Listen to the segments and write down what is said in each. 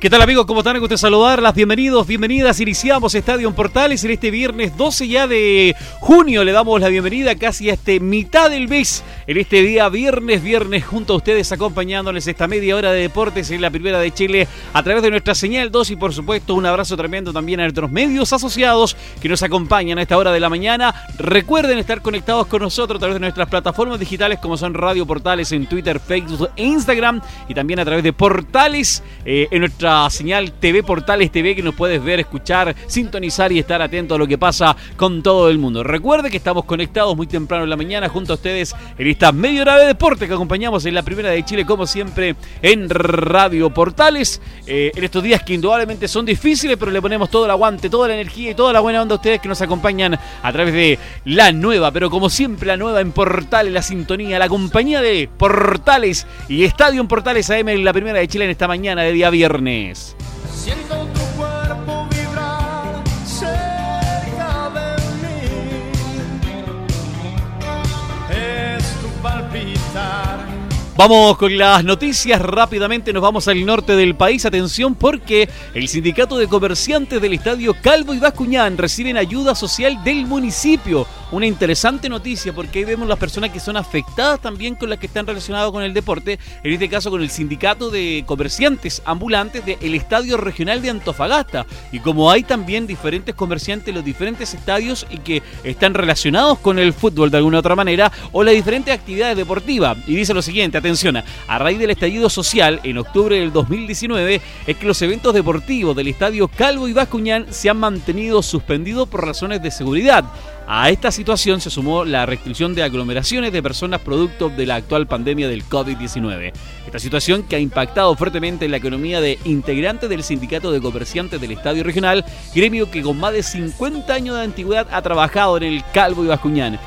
¿Qué tal amigos? ¿Cómo están? Gusto saludarlas. Bienvenidos, bienvenidas. Iniciamos Estadio Portales en este viernes 12 ya de junio. Le damos la bienvenida casi a este mitad del mes. En este día viernes, viernes, junto a ustedes acompañándoles esta media hora de deportes en la primera de Chile a través de nuestra señal 2 y por supuesto un abrazo tremendo también a nuestros medios asociados que nos acompañan a esta hora de la mañana. Recuerden estar conectados con nosotros a través de nuestras plataformas digitales como son Radio Portales en Twitter, Facebook e Instagram y también a través de Portales eh, en nuestra señal TV Portales TV que nos puedes ver, escuchar, sintonizar y estar atento a lo que pasa con todo el mundo. Recuerde que estamos conectados muy temprano en la mañana junto a ustedes en esta media hora de deporte que acompañamos en la primera de Chile como siempre en Radio Portales. Eh, en estos días que indudablemente son difíciles pero le ponemos todo el aguante, toda la energía y toda la buena onda a ustedes que nos acompañan a través de la nueva, pero como siempre la nueva en Portales, la sintonía, la compañía de Portales y Estadio en Portales AM en la primera de Chile en esta mañana de día viernes. Siento tu cuerpo vibrar cerca de mí. Es tu palpitar. Vamos con las noticias rápidamente, nos vamos al norte del país. Atención porque el sindicato de comerciantes del estadio Calvo y Bascuñán reciben ayuda social del municipio una interesante noticia porque ahí vemos las personas que son afectadas también con las que están relacionadas con el deporte, en este caso con el sindicato de comerciantes ambulantes del Estadio Regional de Antofagasta. Y como hay también diferentes comerciantes en los diferentes estadios y que están relacionados con el fútbol de alguna otra manera o las diferentes actividades deportivas. Y dice lo siguiente, atención, a raíz del estallido social en octubre del 2019 es que los eventos deportivos del Estadio Calvo y Bascuñán se han mantenido suspendidos por razones de seguridad. A esta situación se sumó la restricción de aglomeraciones de personas producto de la actual pandemia del COVID-19. Esta situación que ha impactado fuertemente en la economía de integrantes del Sindicato de Comerciantes del Estadio Regional, gremio que con más de 50 años de antigüedad ha trabajado en el Calvo y Bascuñán.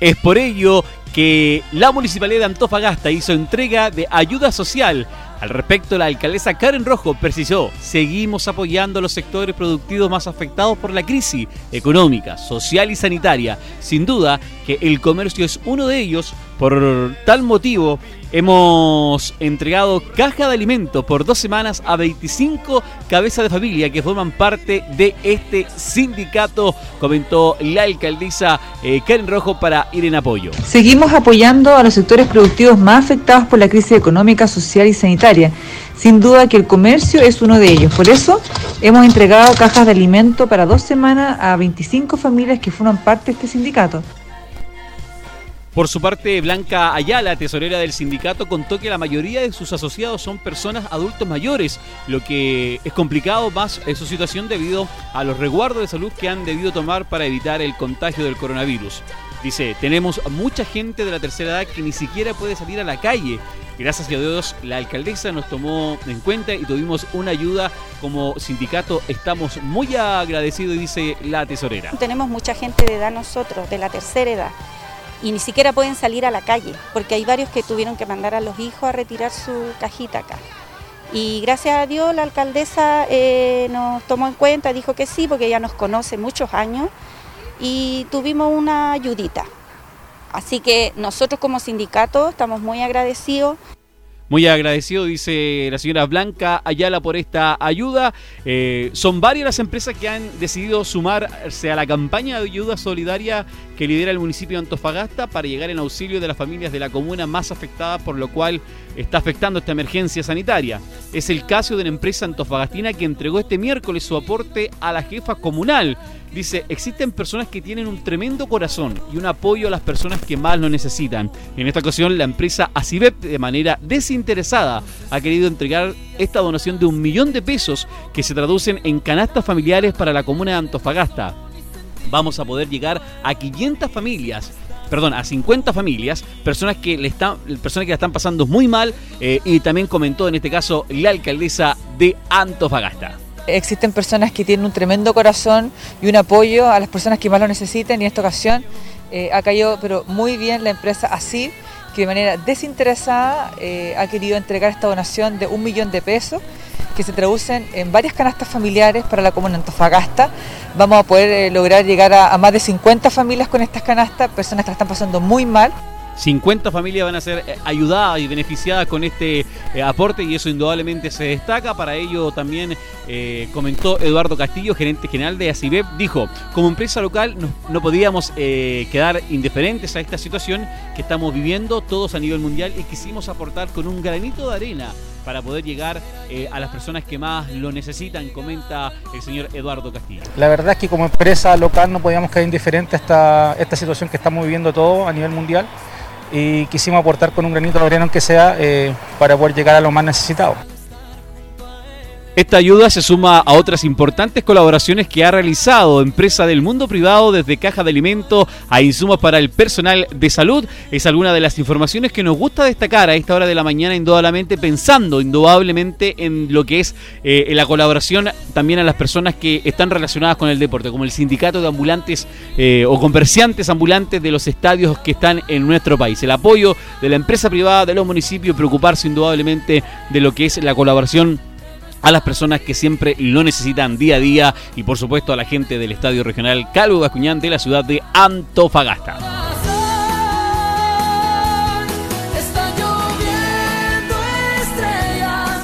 Es por ello que la Municipalidad de Antofagasta hizo entrega de ayuda social al respecto, la alcaldesa Karen Rojo precisó, seguimos apoyando a los sectores productivos más afectados por la crisis económica, social y sanitaria. Sin duda que el comercio es uno de ellos. Por tal motivo, hemos entregado caja de alimentos por dos semanas a 25 cabezas de familia que forman parte de este sindicato, comentó la alcaldesa eh, Karen Rojo para ir en apoyo. Seguimos apoyando a los sectores productivos más afectados por la crisis económica, social y sanitaria sin duda que el comercio es uno de ellos. Por eso hemos entregado cajas de alimento para dos semanas a 25 familias que forman parte de este sindicato. Por su parte, Blanca Ayala, tesorera del sindicato, contó que la mayoría de sus asociados son personas adultos mayores, lo que es complicado más en su situación debido a los resguardos de salud que han debido tomar para evitar el contagio del coronavirus. Dice, tenemos mucha gente de la tercera edad que ni siquiera puede salir a la calle Gracias a Dios, la alcaldesa nos tomó en cuenta y tuvimos una ayuda como sindicato. Estamos muy agradecidos, dice la tesorera. Tenemos mucha gente de edad nosotros, de la tercera edad, y ni siquiera pueden salir a la calle, porque hay varios que tuvieron que mandar a los hijos a retirar su cajita acá. Y gracias a Dios la alcaldesa eh, nos tomó en cuenta, dijo que sí, porque ella nos conoce muchos años, y tuvimos una ayudita. Así que nosotros como sindicato estamos muy agradecidos. Muy agradecido, dice la señora Blanca Ayala, por esta ayuda. Eh, son varias las empresas que han decidido sumarse a la campaña de ayuda solidaria que lidera el municipio de Antofagasta para llegar en auxilio de las familias de la comuna más afectadas, por lo cual está afectando esta emergencia sanitaria. Es el caso de una empresa antofagastina que entregó este miércoles su aporte a la jefa comunal Dice, existen personas que tienen un tremendo corazón y un apoyo a las personas que más lo necesitan. En esta ocasión, la empresa Acibep, de manera desinteresada, ha querido entregar esta donación de un millón de pesos que se traducen en canastas familiares para la comuna de Antofagasta. Vamos a poder llegar a 500 familias perdón, a 50 familias, personas que le están, personas que la están pasando muy mal, eh, y también comentó en este caso la alcaldesa de Antofagasta. Existen personas que tienen un tremendo corazón y un apoyo a las personas que más lo necesiten y en esta ocasión eh, ha caído pero muy bien la empresa así que de manera desinteresada eh, ha querido entregar esta donación de un millón de pesos que se traducen en varias canastas familiares para la comuna Antofagasta. Vamos a poder eh, lograr llegar a, a, más de 50 familias con estas canastas, personas que la están pasando muy mal. 50 familias van a ser eh, ayudadas y beneficiadas con este eh, aporte y eso indudablemente se destaca. Para ello también eh, comentó Eduardo Castillo, gerente general de ACIBEP, dijo, como empresa local no, no podíamos quedar indiferentes a esta situación que estamos viviendo todos a nivel mundial y quisimos aportar con un granito de arena para poder llegar a las personas que más lo necesitan, comenta el señor Eduardo Castillo. La verdad es que como empresa local no podíamos quedar indiferentes a esta, esta situación que estamos viviendo todos a nivel mundial y quisimos aportar con un granito de arena aunque sea eh, para poder llegar a los más necesitados. Esta ayuda se suma a otras importantes colaboraciones que ha realizado empresa del mundo privado desde caja de alimentos a insumos para el personal de salud. Es alguna de las informaciones que nos gusta destacar a esta hora de la mañana, indudablemente pensando indudablemente en lo que es eh, la colaboración también a las personas que están relacionadas con el deporte, como el sindicato de ambulantes eh, o comerciantes ambulantes de los estadios que están en nuestro país. El apoyo de la empresa privada, de los municipios, preocuparse indudablemente de lo que es la colaboración a las personas que siempre lo necesitan día a día y por supuesto a la gente del Estadio Regional Calvo Bascuñán de la ciudad de Antofagasta.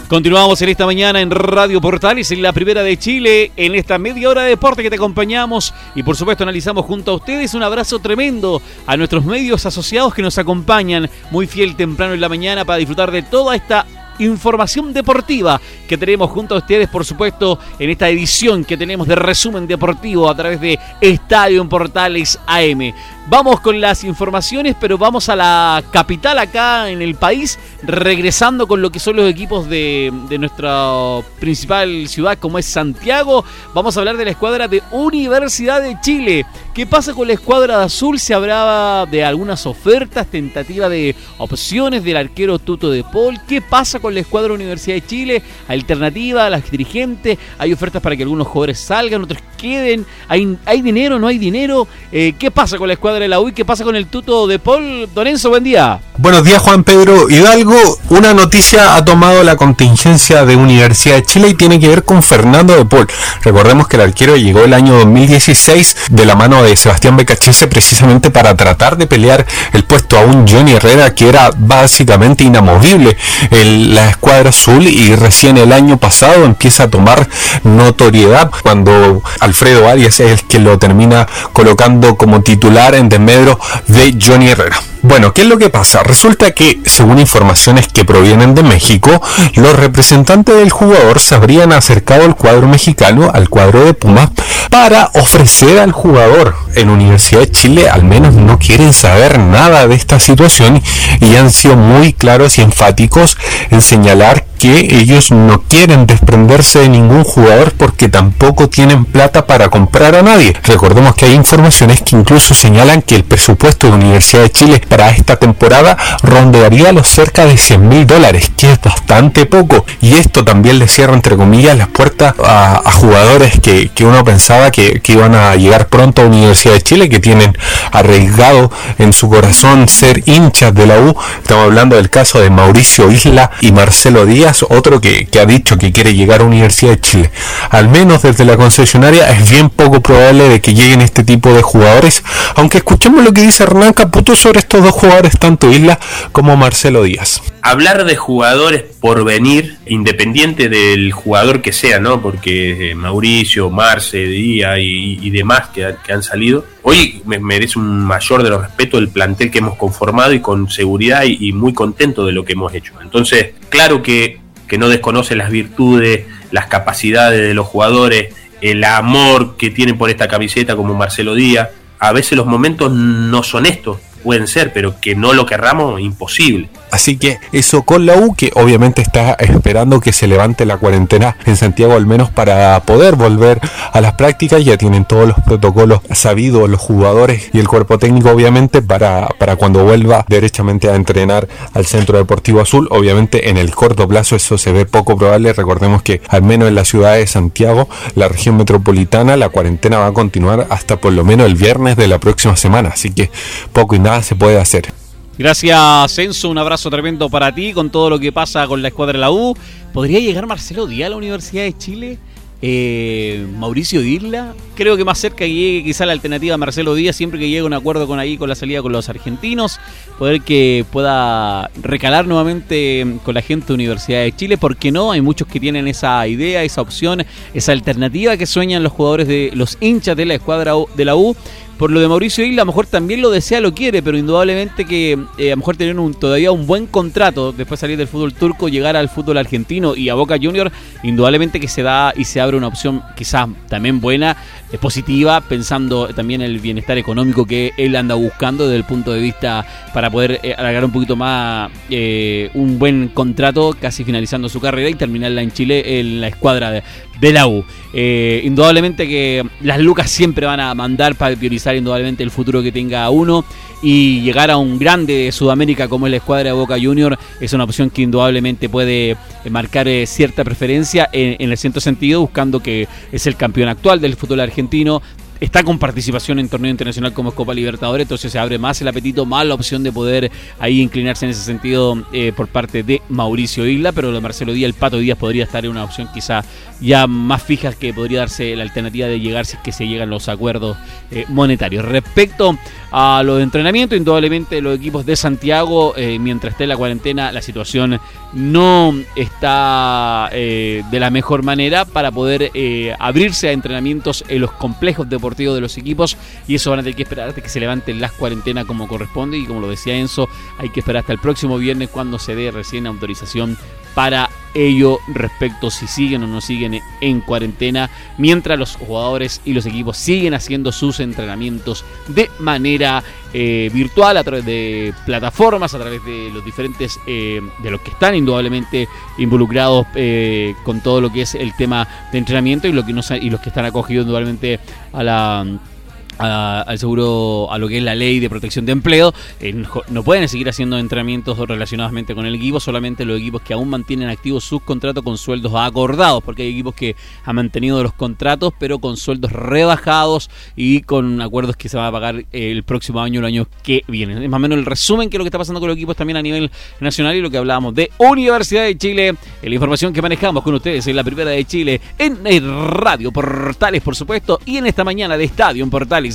Continuamos en esta mañana en Radio Portales, en la primera de Chile, en esta media hora de deporte que te acompañamos y por supuesto analizamos junto a ustedes. Un abrazo tremendo a nuestros medios asociados que nos acompañan muy fiel temprano en la mañana para disfrutar de toda esta información deportiva que tenemos junto a ustedes, por supuesto, en esta edición que tenemos de resumen deportivo a través de Estadio en Portales AM. Vamos con las informaciones, pero vamos a la capital acá en el país, regresando con lo que son los equipos de, nuestra principal ciudad, como es Santiago. Vamos a hablar de la escuadra de Universidad de Chile. ¿Qué pasa con la escuadra de azul? Se hablaba de algunas ofertas, tentativa de opciones del arquero Tuto de Paul. ¿Qué pasa con la escuadra Universidad de Chile? Alternativa, las dirigentes, hay ofertas para que algunos jugadores salgan, otros queden. ¿Hay, hay dinero, no hay dinero? Eh, ¿Qué pasa con la escuadra de la UI? ¿Qué pasa con el tuto de Paul? Dorenzo, buen día. Buenos días, Juan Pedro Hidalgo. Una noticia ha tomado la contingencia de Universidad de Chile y tiene que ver con Fernando de Paul. Recordemos que el arquero llegó el año 2016 de la mano de Sebastián Becachese precisamente para tratar de pelear el puesto a un Johnny Herrera que era básicamente inamovible en la escuadra azul y recién el año pasado empieza a tomar notoriedad cuando Alfredo Arias es el que lo termina colocando como titular en desmedro de Johnny Herrera. Bueno, ¿qué es lo que pasa? Resulta que, según informaciones que provienen de México, los representantes del jugador se habrían acercado al cuadro mexicano, al cuadro de Pumas, para ofrecer al jugador en Universidad de Chile, al menos no quieren saber nada de esta situación y han sido muy claros y enfáticos en señalar que ellos no quieren desprenderse de ningún jugador porque tampoco tienen plata para comprar a nadie. Recordemos que hay informaciones que incluso señalan que el presupuesto de Universidad de Chile para esta temporada rondearía los cerca de 100 mil dólares, que es bastante poco. Y esto también le cierra, entre comillas, las puertas a, jugadores que, que, uno pensaba que, que, iban a llegar pronto a Universidad de Chile, que tienen arriesgado en su corazón ser hinchas de la U. Estamos hablando del caso de Mauricio Isla y Marcelo Díaz, otro que, que ha dicho que quiere llegar a Universidad de Chile. Al menos desde la concesionaria es bien poco probable de que lleguen este tipo de jugadores, aunque escuchemos lo que dice Hernán Caputo sobre estos dos jugadores, tanto Isla como Marcelo Díaz. Hablar de jugadores por venir, independiente del jugador que sea, ¿no? Porque eh, Mauricio, Marce, Díaz y, y demás que, han salido, hoy me merece un mayor de los respetos el plantel que hemos conformado y con seguridad y, y muy contento de lo que hemos hecho. Entonces, claro que, que no desconoce las virtudes, las capacidades de los jugadores, el amor que tienen por esta camiseta como Marcelo Díaz. A veces los momentos no son estos, pueden ser, pero que no lo querramos, imposible. Así que eso con la U, que obviamente está esperando que se levante la cuarentena en Santiago al menos para poder volver a las prácticas. Ya tienen todos los protocolos sabidos los jugadores y el cuerpo técnico obviamente para, para cuando vuelva derechamente a entrenar al Centro Deportivo Azul. Obviamente en el corto plazo eso se ve poco probable. Recordemos que al menos en la ciudad de Santiago, la región metropolitana, la cuarentena va a continuar hasta por lo menos el viernes de la próxima semana. Así que poco y nada se puede hacer. Gracias, Censo. Un abrazo tremendo para ti con todo lo que pasa con la escuadra de la U. ¿Podría llegar Marcelo Díaz a la Universidad de Chile? Eh, Mauricio Dirla, creo que más cerca llegue quizá la alternativa Marcelo Díaz, siempre que llegue un acuerdo con ahí con la salida con los argentinos, poder que pueda recalar nuevamente con la gente de Universidad de Chile, porque no, hay muchos que tienen esa idea, esa opción, esa alternativa que sueñan los jugadores de los hinchas de la escuadra de la U por lo de Mauricio Isla, a lo mejor también lo desea, lo quiere, pero indudablemente que eh, a lo mejor tener un, todavía un buen contrato, después salir del fútbol turco, llegar al fútbol argentino y a Boca Junior, indudablemente que se da y se abre una opción quizás también buena, eh, positiva, pensando también en el bienestar económico que él anda buscando desde el punto de vista para poder eh, alargar un poquito más un buen contrato, casi finalizando su carrera y terminarla en Chile en la escuadra de, de la U. indudablemente que las lucas siempre van a mandar para priorizar indudablemente el futuro que tenga uno y llegar a un grande de Sudamérica como es la escuadra de Boca Junior es una opción que indudablemente puede eh, marcar eh, cierta preferencia en, en el cierto sentido, buscando que es el campeón actual del fútbol argentino, está con participación en torneo internacional como Copa Libertadores, entonces se abre más el apetito, más la opción de poder ahí inclinarse en ese sentido eh, por parte de Mauricio Isla, pero lo de Marcelo Díaz, el Pato Díaz podría estar en una opción quizá ya más fija que podría darse la alternativa de llegar si es que se llegan los acuerdos eh, monetarios. Respecto a lo de entrenamiento, indudablemente los equipos de Santiago, eh, mientras esté la cuarentena, la situación no está de la mejor manera para poder abrirse a entrenamientos en los complejos de los equipos y eso van a tener que esperar hasta que se levanten las cuarentenas como corresponde y como lo decía Enzo, hay que esperar hasta el próximo viernes cuando se dé recién autorización para ello respecto si siguen o no siguen en cuarentena, mientras los jugadores y los equipos siguen haciendo sus entrenamientos de manera eh, virtual a través de plataformas, a través de los diferentes, eh, de los que están indudablemente involucrados eh, con todo lo que es el tema de entrenamiento y, lo que no, y los que están acogidos indudablemente a la al seguro, a lo que es la ley de protección de empleo, eh, no pueden seguir haciendo entrenamientos relacionadamente con el equipo, solamente los equipos que aún mantienen activos sus contratos con sueldos acordados, porque hay equipos que han mantenido los contratos, pero con sueldos rebajados y con acuerdos que se van a pagar el próximo año, el año que viene. Es más o menos el resumen que lo que está pasando con los equipos también a nivel nacional y lo que hablábamos de Universidad de Chile, la información que manejamos con ustedes en la primera de Chile, en Radio Portales, por supuesto, y en esta mañana de Estadio en Portales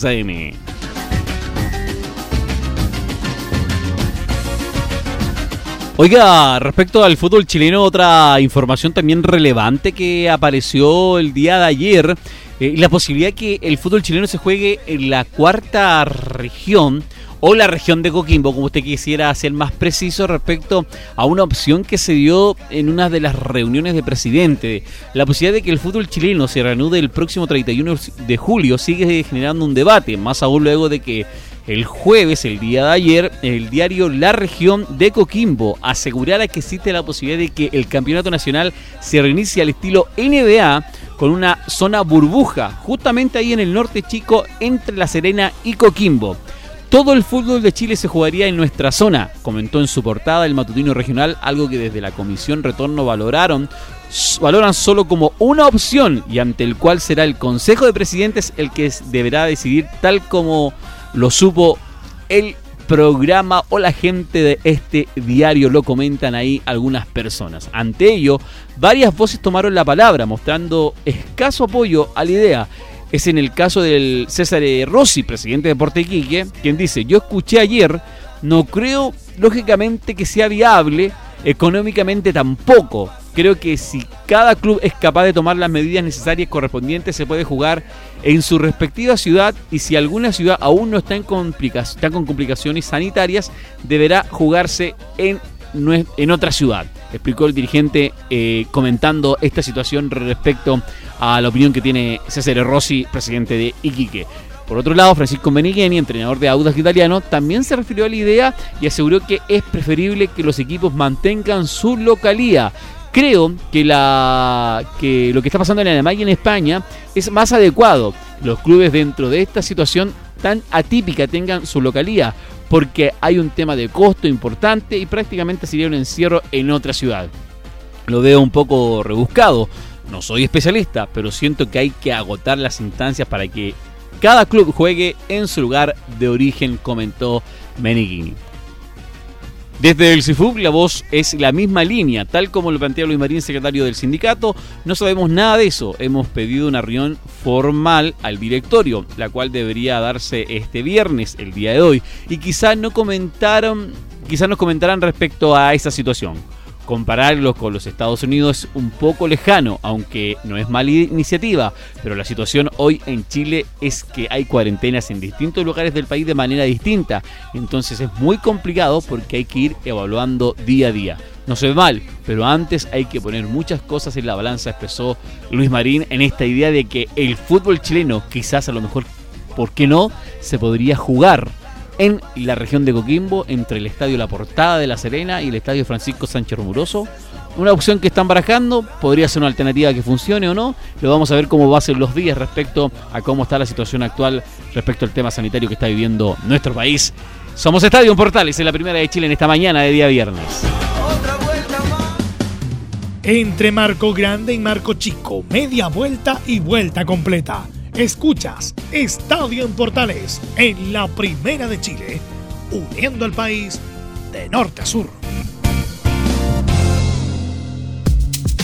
Oiga, respecto al fútbol chileno, otra información también relevante que apareció el día de ayer, eh, la posibilidad que el fútbol chileno se juegue en la cuarta región o la región de Coquimbo, como usted quisiera ser más preciso respecto a una opción que se dio en una de las reuniones de presidente. La posibilidad de que el fútbol chileno se reanude el próximo 31 de julio sigue generando un debate, más aún luego de que el jueves, el día de ayer, el diario La Región de Coquimbo asegurara que existe la posibilidad de que el campeonato nacional se reinicie al estilo NBA con una zona burbuja, justamente ahí en el norte chico entre La Serena y Coquimbo. Todo el fútbol de Chile se jugaría en nuestra zona, comentó en su portada el matutino regional, algo que desde la Comisión Retorno valoraron, valoran solo como una opción y ante el cual será el Consejo de Presidentes el que deberá decidir tal como lo supo el programa o la gente de este diario, lo comentan ahí algunas personas. Ante ello, varias voces tomaron la palabra mostrando escaso apoyo a la idea es en el caso del César Rossi, presidente de Portequique, quien dice, yo escuché ayer, no creo lógicamente que sea viable, económicamente tampoco. Creo que si cada club es capaz de tomar las medidas necesarias correspondientes, se puede jugar en su respectiva ciudad y si alguna ciudad aún no está, en está con complicaciones sanitarias, deberá jugarse en, en otra ciudad explicó el dirigente eh, comentando esta situación respecto a la opinión que tiene César Rossi, presidente de Iquique. Por otro lado, Francisco Menigheni, entrenador de Audax Italiano, también se refirió a la idea y aseguró que es preferible que los equipos mantengan su localía. Creo que, la, que lo que está pasando en Alemania y en España es más adecuado. Los clubes dentro de esta situación tan atípica tengan su localía, porque hay un tema de costo importante y prácticamente sería un encierro en otra ciudad. Lo veo un poco rebuscado, no soy especialista, pero siento que hay que agotar las instancias para que cada club juegue en su lugar de origen, comentó Menigini. Desde el CIFUC la voz es la misma línea, tal como lo plantea Luis Marín, secretario del sindicato. No sabemos nada de eso. Hemos pedido una reunión formal al directorio, la cual debería darse este viernes, el día de hoy. Y quizás no comentaron, quizás nos comentarán respecto a esa situación compararlo con los Estados Unidos es un poco lejano, aunque no es mala iniciativa, pero la situación hoy en Chile es que hay cuarentenas en distintos lugares del país de manera distinta, entonces es muy complicado porque hay que ir evaluando día a día. No se ve mal, pero antes hay que poner muchas cosas en la balanza, expresó Luis Marín en esta idea de que el fútbol chileno quizás a lo mejor, ¿por qué no?, se podría jugar en la región de Coquimbo, entre el Estadio La Portada de La Serena y el Estadio Francisco Sánchez Romuroso. Una opción que están barajando, podría ser una alternativa que funcione o no. Lo vamos a ver cómo va a ser los días respecto a cómo está la situación actual respecto al tema sanitario que está viviendo nuestro país. Somos Estadio Portales en la primera de Chile en esta mañana de día viernes. Entre Marco Grande y Marco Chico, media vuelta y vuelta completa. Escuchas Estadio en Portales en la Primera de Chile, uniendo al país de norte a sur.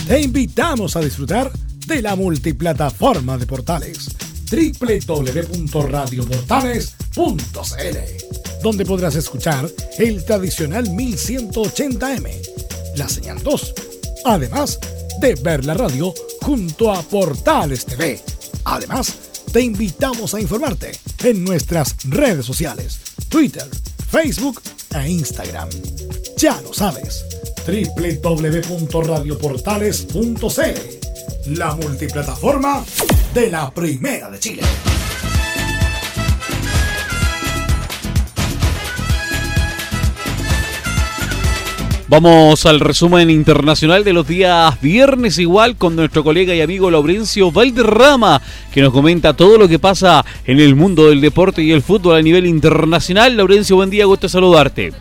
Te invitamos a disfrutar de la multiplataforma de Portales www.radioportales.cl donde podrás escuchar el tradicional 1180m, la señal 2, además de ver la radio junto a Portales TV Además, te invitamos a informarte en nuestras redes sociales, Twitter, Facebook e Instagram. Ya lo sabes, www.radioportales.cl, la multiplataforma de la Primera de Chile. Vamos al resumen internacional de los días viernes igual con nuestro colega y amigo Laurencio Valderrama que nos comenta todo lo que pasa en el mundo del deporte y el fútbol a nivel internacional. Laurencio, buen día, gusto saludarte.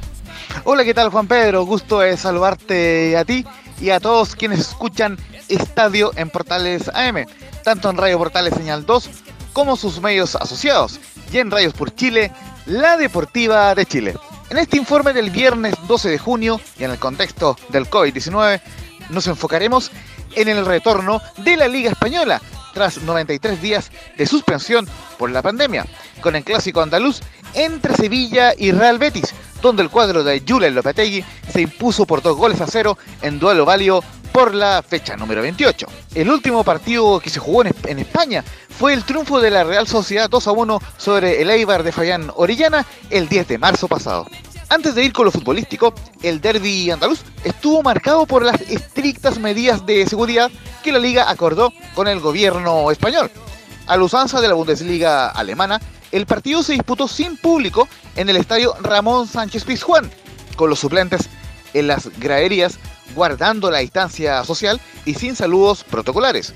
Hola, ¿qué tal Juan Pedro? Gusto de saludarte a ti y a todos quienes escuchan Estadio en Portales AM, tanto en Radio Portales Señal 2 como sus medios asociados y en Radios por Chile, la Deportiva de Chile. En este informe del viernes 12 de junio y en el contexto del COVID-19, nos enfocaremos en el retorno de la Liga Española tras 93 días de suspensión por la pandemia, con el clásico andaluz entre Sevilla y Real Betis, donde el cuadro de Julen Lopetegui se impuso por dos goles a cero en duelo válido por la fecha número 28. El último partido que se jugó en, España fue el triunfo de la Real Sociedad 2 a 1 sobre el Eibar de Fayán Orellana el 10 de marzo pasado. Antes de ir con lo futbolístico, el derby andaluz estuvo marcado por las estrictas medidas de seguridad que la liga acordó con el gobierno español. A la usanza de la Bundesliga alemana, el partido se disputó sin público en el estadio Ramón Sánchez Pizjuán, con los suplentes en las graderías guardando la distancia social y sin saludos protocolares.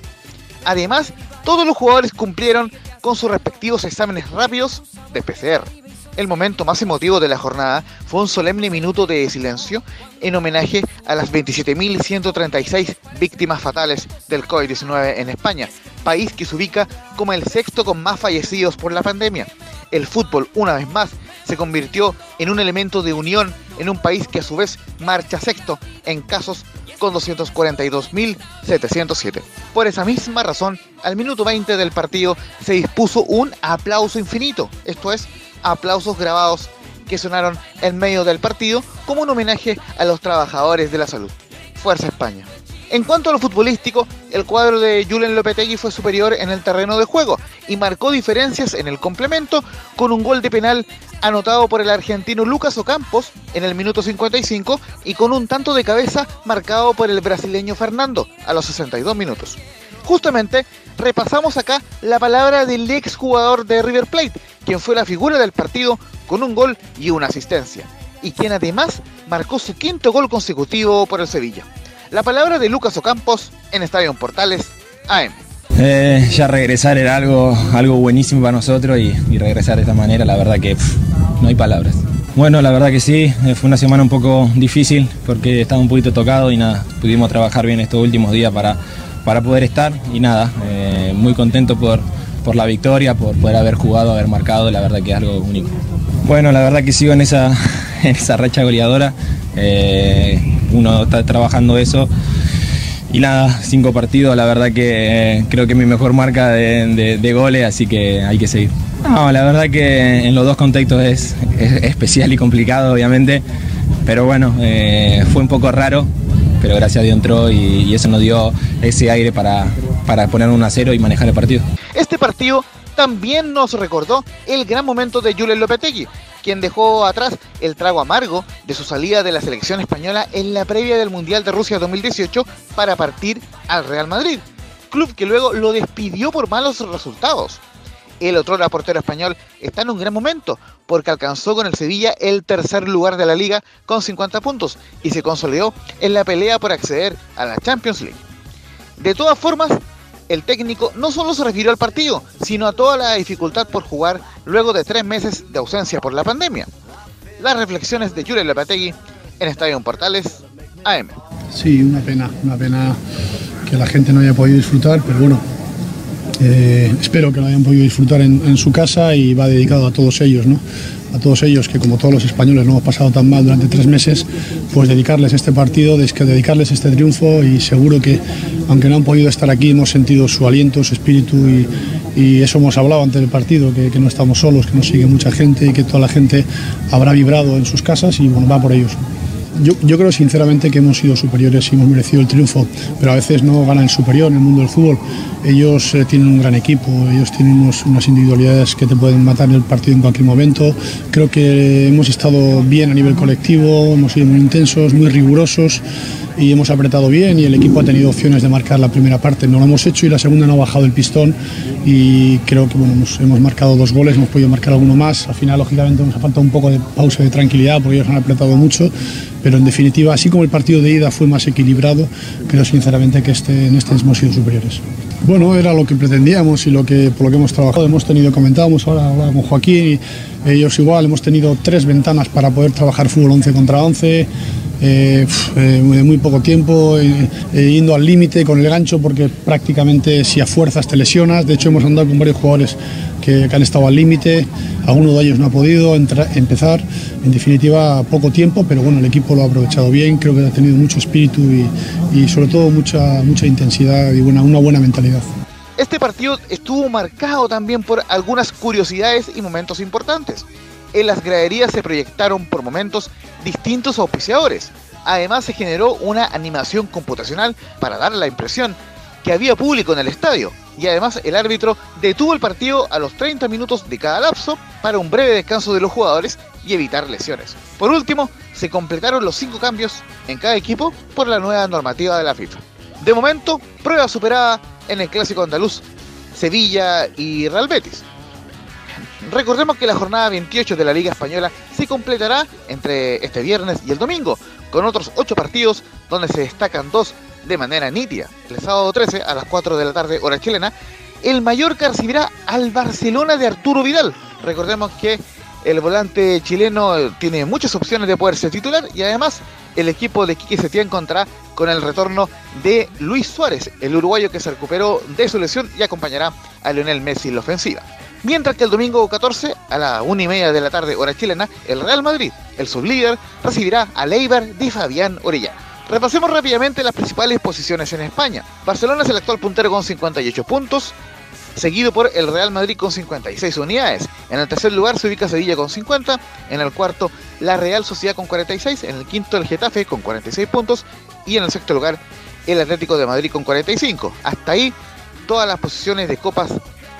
Además, todos los jugadores cumplieron con sus respectivos exámenes rápidos de PCR. El momento más emotivo de la jornada fue un solemne minuto de silencio en homenaje a las 27.136 víctimas fatales del COVID-19 en España, país que se ubica como el sexto con más fallecidos por la pandemia. El fútbol, una vez más, se convirtió en un elemento de unión en un país que a su vez marcha sexto en casos con 242.707. Por esa misma razón, al minuto 20 del partido se dispuso un aplauso infinito, esto es, aplausos grabados que sonaron en medio del partido como un homenaje a los trabajadores de la salud. Fuerza España. En cuanto a lo futbolístico, el cuadro de Julen Lopetegui fue superior en el terreno de juego y marcó diferencias en el complemento con un gol de penal anotado por el argentino Lucas Ocampos en el minuto 55 y con un tanto de cabeza marcado por el brasileño Fernando a los 62 minutos. Justamente repasamos acá la palabra del ex jugador de River Plate, quien fue la figura del partido con un gol y una asistencia, y quien además marcó su quinto gol consecutivo por el Sevilla. La palabra de Lucas Ocampos en Estadio Portales AM. Eh, ya regresar era algo, algo buenísimo para nosotros y, regresar de esta manera, la verdad que no hay palabras. Bueno, la verdad que sí, eh, fue una semana un poco difícil porque estaba un poquito tocado y nada, pudimos trabajar bien estos últimos días para, para poder estar y nada, eh, muy contento por, por la victoria, por poder haber jugado, haber marcado, la verdad que es algo único. Bueno, la verdad que sigo en esa, en esa racha goleadora uno está trabajando eso. Y nada, cinco partidos, la verdad que eh, creo que es mi mejor marca de, goles, así que hay que seguir. No, la verdad que en los dos contextos es, especial y complicado, obviamente, pero bueno, eh, fue un poco raro, pero gracias a Dios entró y, eso nos dio ese aire para, para poner un a cero y manejar el partido. Este partido también nos recordó el gran momento de Julen Lopetegui, quien dejó atrás el trago amargo de su salida de la selección española en la previa del Mundial de Rusia 2018 para partir al Real Madrid, club que luego lo despidió por malos resultados. El otro portero español está en un gran momento porque alcanzó con el Sevilla el tercer lugar de la liga con 50 puntos y se consolidó en la pelea por acceder a la Champions League. De todas formas, el técnico no solo se refirió al partido, sino a toda la dificultad por jugar luego de tres meses de ausencia por la pandemia. Las reflexiones de Julio Lapategui en Estadio Portales AM. Sí, una pena, una pena que la gente no haya podido disfrutar, pero bueno, eh, espero que lo hayan podido disfrutar en, en, su casa y va dedicado a todos ellos, ¿no? A todos ellos que como todos los españoles no hemos pasado tan mal durante tres meses, pues dedicarles este partido, dedicarles este triunfo y seguro que aunque no han podido estar aquí hemos sentido su aliento, su espíritu y, eso hemos hablado antes del partido, que, no estamos solos, que nos sigue mucha gente y que toda la gente habrá vibrado en sus casas y bueno, va por ellos. Yo, creo sinceramente que hemos sido superiores y hemos merecido el triunfo, pero a veces no gana el superior en el mundo del fútbol. Ellos eh, tienen un gran equipo, ellos tienen unas individualidades que te pueden matar en el partido en cualquier momento. Creo que hemos estado bien a nivel colectivo, hemos sido muy intensos, muy rigurosos y hemos apretado bien y el equipo ha tenido opciones de marcar la primera parte. No lo hemos hecho y la segunda no ha bajado el pistón y creo que bueno, hemos, marcado dos goles, hemos podido marcar alguno más. Al final, lógicamente, nos ha faltado un poco de pausa de tranquilidad porque ellos han apretado mucho, pero en definitiva, así como el partido de ida fue más equilibrado, creo sinceramente que este, en este hemos sido superiores. Bueno, era lo que pretendíamos y lo que, por lo que hemos trabajado. Hemos tenido, comentábamos ahora, con Joaquín, ellos igual, hemos tenido tres ventanas para poder trabajar fútbol 11 contra 11 eh, eh muy poco tiempo, eh, eh, yendo al límite con el gancho, porque prácticamente si a fuerzas te lesionas. De hecho, hemos andado con varios jugadores que, han estado al límite, alguno de ellos no ha podido empezar. En definitiva, poco tiempo, pero bueno, el equipo lo ha aprovechado bien, creo que ha tenido mucho espíritu y, sobre todo mucha, mucha intensidad y una buena mentalidad. Este partido estuvo marcado también por algunas curiosidades y momentos importantes en las graderías se proyectaron por momentos distintos auspiciadores. Además se generó una animación computacional para dar la impresión que había público en el estadio. Y además el árbitro detuvo el partido a los 30 minutos de cada lapso para un breve descanso de los jugadores y evitar lesiones. Por último, se completaron los cinco cambios en cada equipo por la nueva normativa de la FIFA. De momento, prueba superada en el clásico andaluz Sevilla y Real Betis. Recordemos que la jornada 28 de la Liga Española se completará entre este viernes y el domingo, con otros 8 partidos donde se destacan dos de manera nítida. El sábado 13 a las 4 de la tarde, hora chilena, el Mallorca recibirá al Barcelona de Arturo Vidal. Recordemos que el volante chileno tiene muchas opciones de poder ser titular y además el equipo de Quique Setién contará con el retorno de Luis Suárez, el uruguayo que se recuperó de su lesión y acompañará a Lionel Messi en la ofensiva. Mientras que el domingo 14, a la una y media de la tarde, hora chilena, el Real Madrid, el sublíder, recibirá al Eibar de Fabián Orellana. Repasemos rápidamente las principales posiciones en España. Barcelona es el actual puntero con 58 puntos, seguido por el Real Madrid con 56 unidades. En el tercer lugar se ubica Sevilla con 50, en el cuarto la Real Sociedad con 46, en el quinto el Getafe con 46 puntos y en el sexto lugar el Atlético de Madrid con 45. Hasta ahí todas las posiciones de copas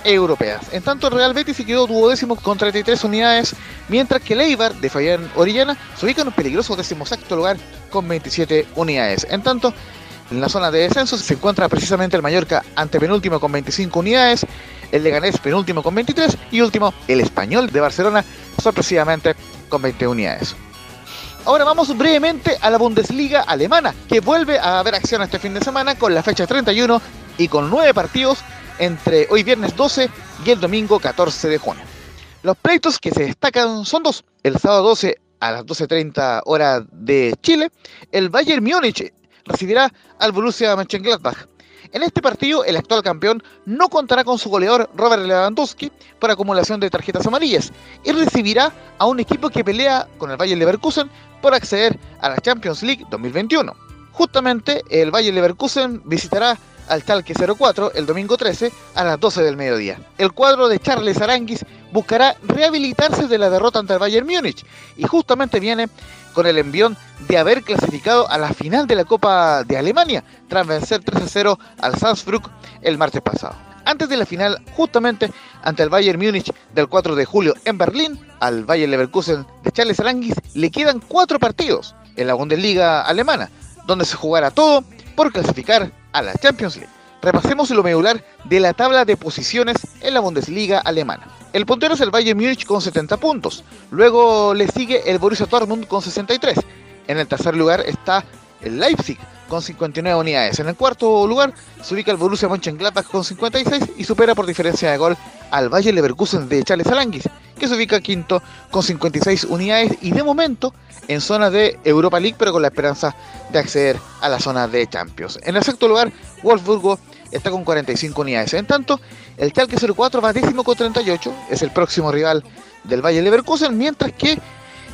europeas. En tanto, el Real Betis se quedó duodécimo con 33 unidades, mientras que el Eibar de Fabián Orellana se ubica en un peligroso decimosexto lugar con 27 unidades. En tanto, en la zona de descenso se encuentra precisamente el Mallorca antepenúltimo con 25 unidades, el Leganés penúltimo con 23 y último el Español de Barcelona sorpresivamente con 20 unidades. Ahora vamos brevemente a la Bundesliga alemana, que vuelve a haber acción este fin de semana con la fecha 31 y con 9 partidos entre hoy viernes 12 y el domingo 14 de junio. Los pleitos que se destacan son dos. El sábado 12 a las 12.30 horas de Chile, el Bayern Múnich recibirá al Borussia Mönchengladbach. En este partido, el actual campeón no contará con su goleador Robert Lewandowski por acumulación de tarjetas amarillas y recibirá a un equipo que pelea con el Bayern Leverkusen por acceder a la Champions League 2021. Justamente, el Bayern Leverkusen visitará al Talque 04 el domingo 13 a las 12 del mediodía. El cuadro de Charles Aranguis buscará rehabilitarse de la derrota ante el Bayern Múnich y justamente viene con el envión de haber clasificado a la final de la Copa de Alemania tras vencer 3 a 0 al Salzburg el martes pasado. Antes de la final, justamente ante el Bayern Múnich del 4 de julio en Berlín, al Bayern Leverkusen de Charles Aranguis le quedan cuatro partidos en la Bundesliga alemana, donde se jugará todo por clasificar a la Champions League. Repasemos lo medular de la tabla de posiciones en la Bundesliga alemana. El puntero es el Bayern Múnich con 70 puntos. Luego le sigue el Borussia Dortmund con 63. En el tercer lugar está el Leipzig con 59 unidades. En el cuarto lugar se ubica el Borussia Mönchengladbach con 56 y supera por diferencia de gol al Bayern Leverkusen de Charles Alanguis, que se ubica quinto con 56 unidades y de momento en zona de Europa League, pero con la esperanza de acceder a la zona de Champions. En el sexto lugar, Wolfsburgo está con 45 unidades. En tanto, el Schalke 04 va décimo con 38, es el próximo rival del Valle Leverkusen, mientras que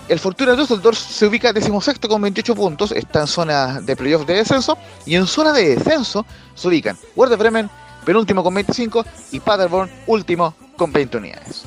el Fortuna Düsseldorf se ubica decimosexto con 28 puntos, está en zona de playoff de descenso, y en zona de descenso se ubican Werder Bremen, penúltimo con 25, y Paderborn, último con 20 unidades.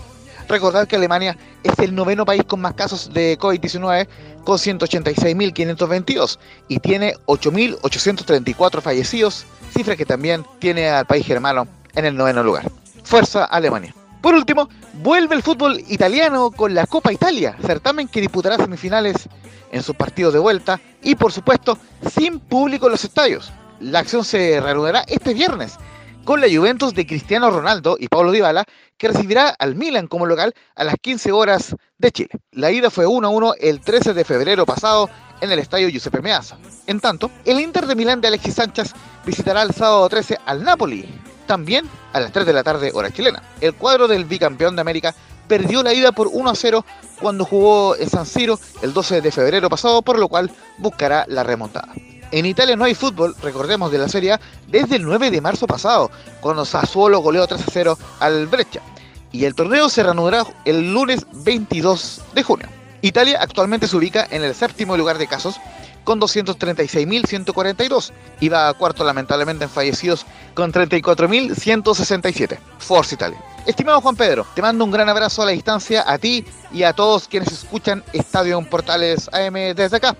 Recordar que Alemania es el noveno país con más casos de COVID-19 con 186.522 y tiene 8.834 fallecidos, cifra que también tiene al país germano en el noveno lugar. Fuerza Alemania. Por último, vuelve el fútbol italiano con la Copa Italia, certamen que disputará semifinales en sus partidos de vuelta y por supuesto sin público en los estadios. La acción se reanudará este viernes con la Juventus de Cristiano Ronaldo y Pablo Dybala, que recibirá al Milan como local a las 15 horas de Chile. La ida fue 1-1 el 13 de febrero pasado en el estadio Giuseppe Meazza. En tanto, el Inter de Milán de Alexis Sánchez visitará el sábado 13 al Napoli, también a las 3 de la tarde hora chilena. El cuadro del bicampeón de América perdió la ida por 1 0 cuando jugó San Siro el 12 de febrero pasado, por lo cual buscará la remontada. En Italia no hay fútbol, recordemos de la Serie A, desde el 9 de marzo pasado, cuando Sassuolo goleó 3 a 0 al Breccia. Y el torneo se reanudará el lunes 22 de junio. Italia actualmente se ubica en el séptimo lugar de casos, con 236.142 y va a cuarto lamentablemente en fallecidos con 34.167. Forza Italia. Estimado Juan Pedro, te mando un gran abrazo a la distancia a ti y a todos quienes escuchan Estadio Portales AM desde acá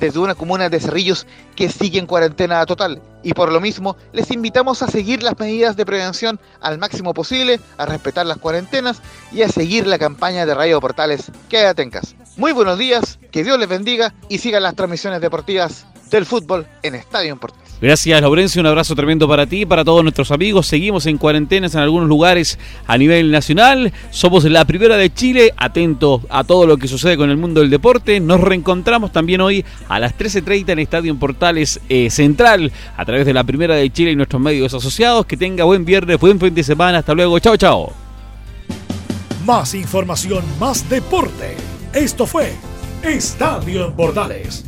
desde una comuna de Cerrillos que sigue en cuarentena total. Y por lo mismo, les invitamos a seguir las medidas de prevención al máximo posible, a respetar las cuarentenas y a seguir la campaña de Radio Portales Quédate en. Muy buenos días, que Dios les bendiga y sigan las transmisiones deportivas del fútbol en Estadio Portales. Gracias, Laurencio. Un abrazo tremendo para ti y para todos nuestros amigos. Seguimos en cuarentenas en algunos lugares a nivel nacional. Somos la primera de Chile. Atento a todo lo que sucede con el mundo del deporte. Nos reencontramos también hoy a las 13.30 en Estadio Portales eh, Central a través de la primera de Chile y nuestros medios asociados. Que tenga buen viernes, buen fin de semana. Hasta luego. Chao, chao. Más información, más deporte. Esto fue Estadio en Portales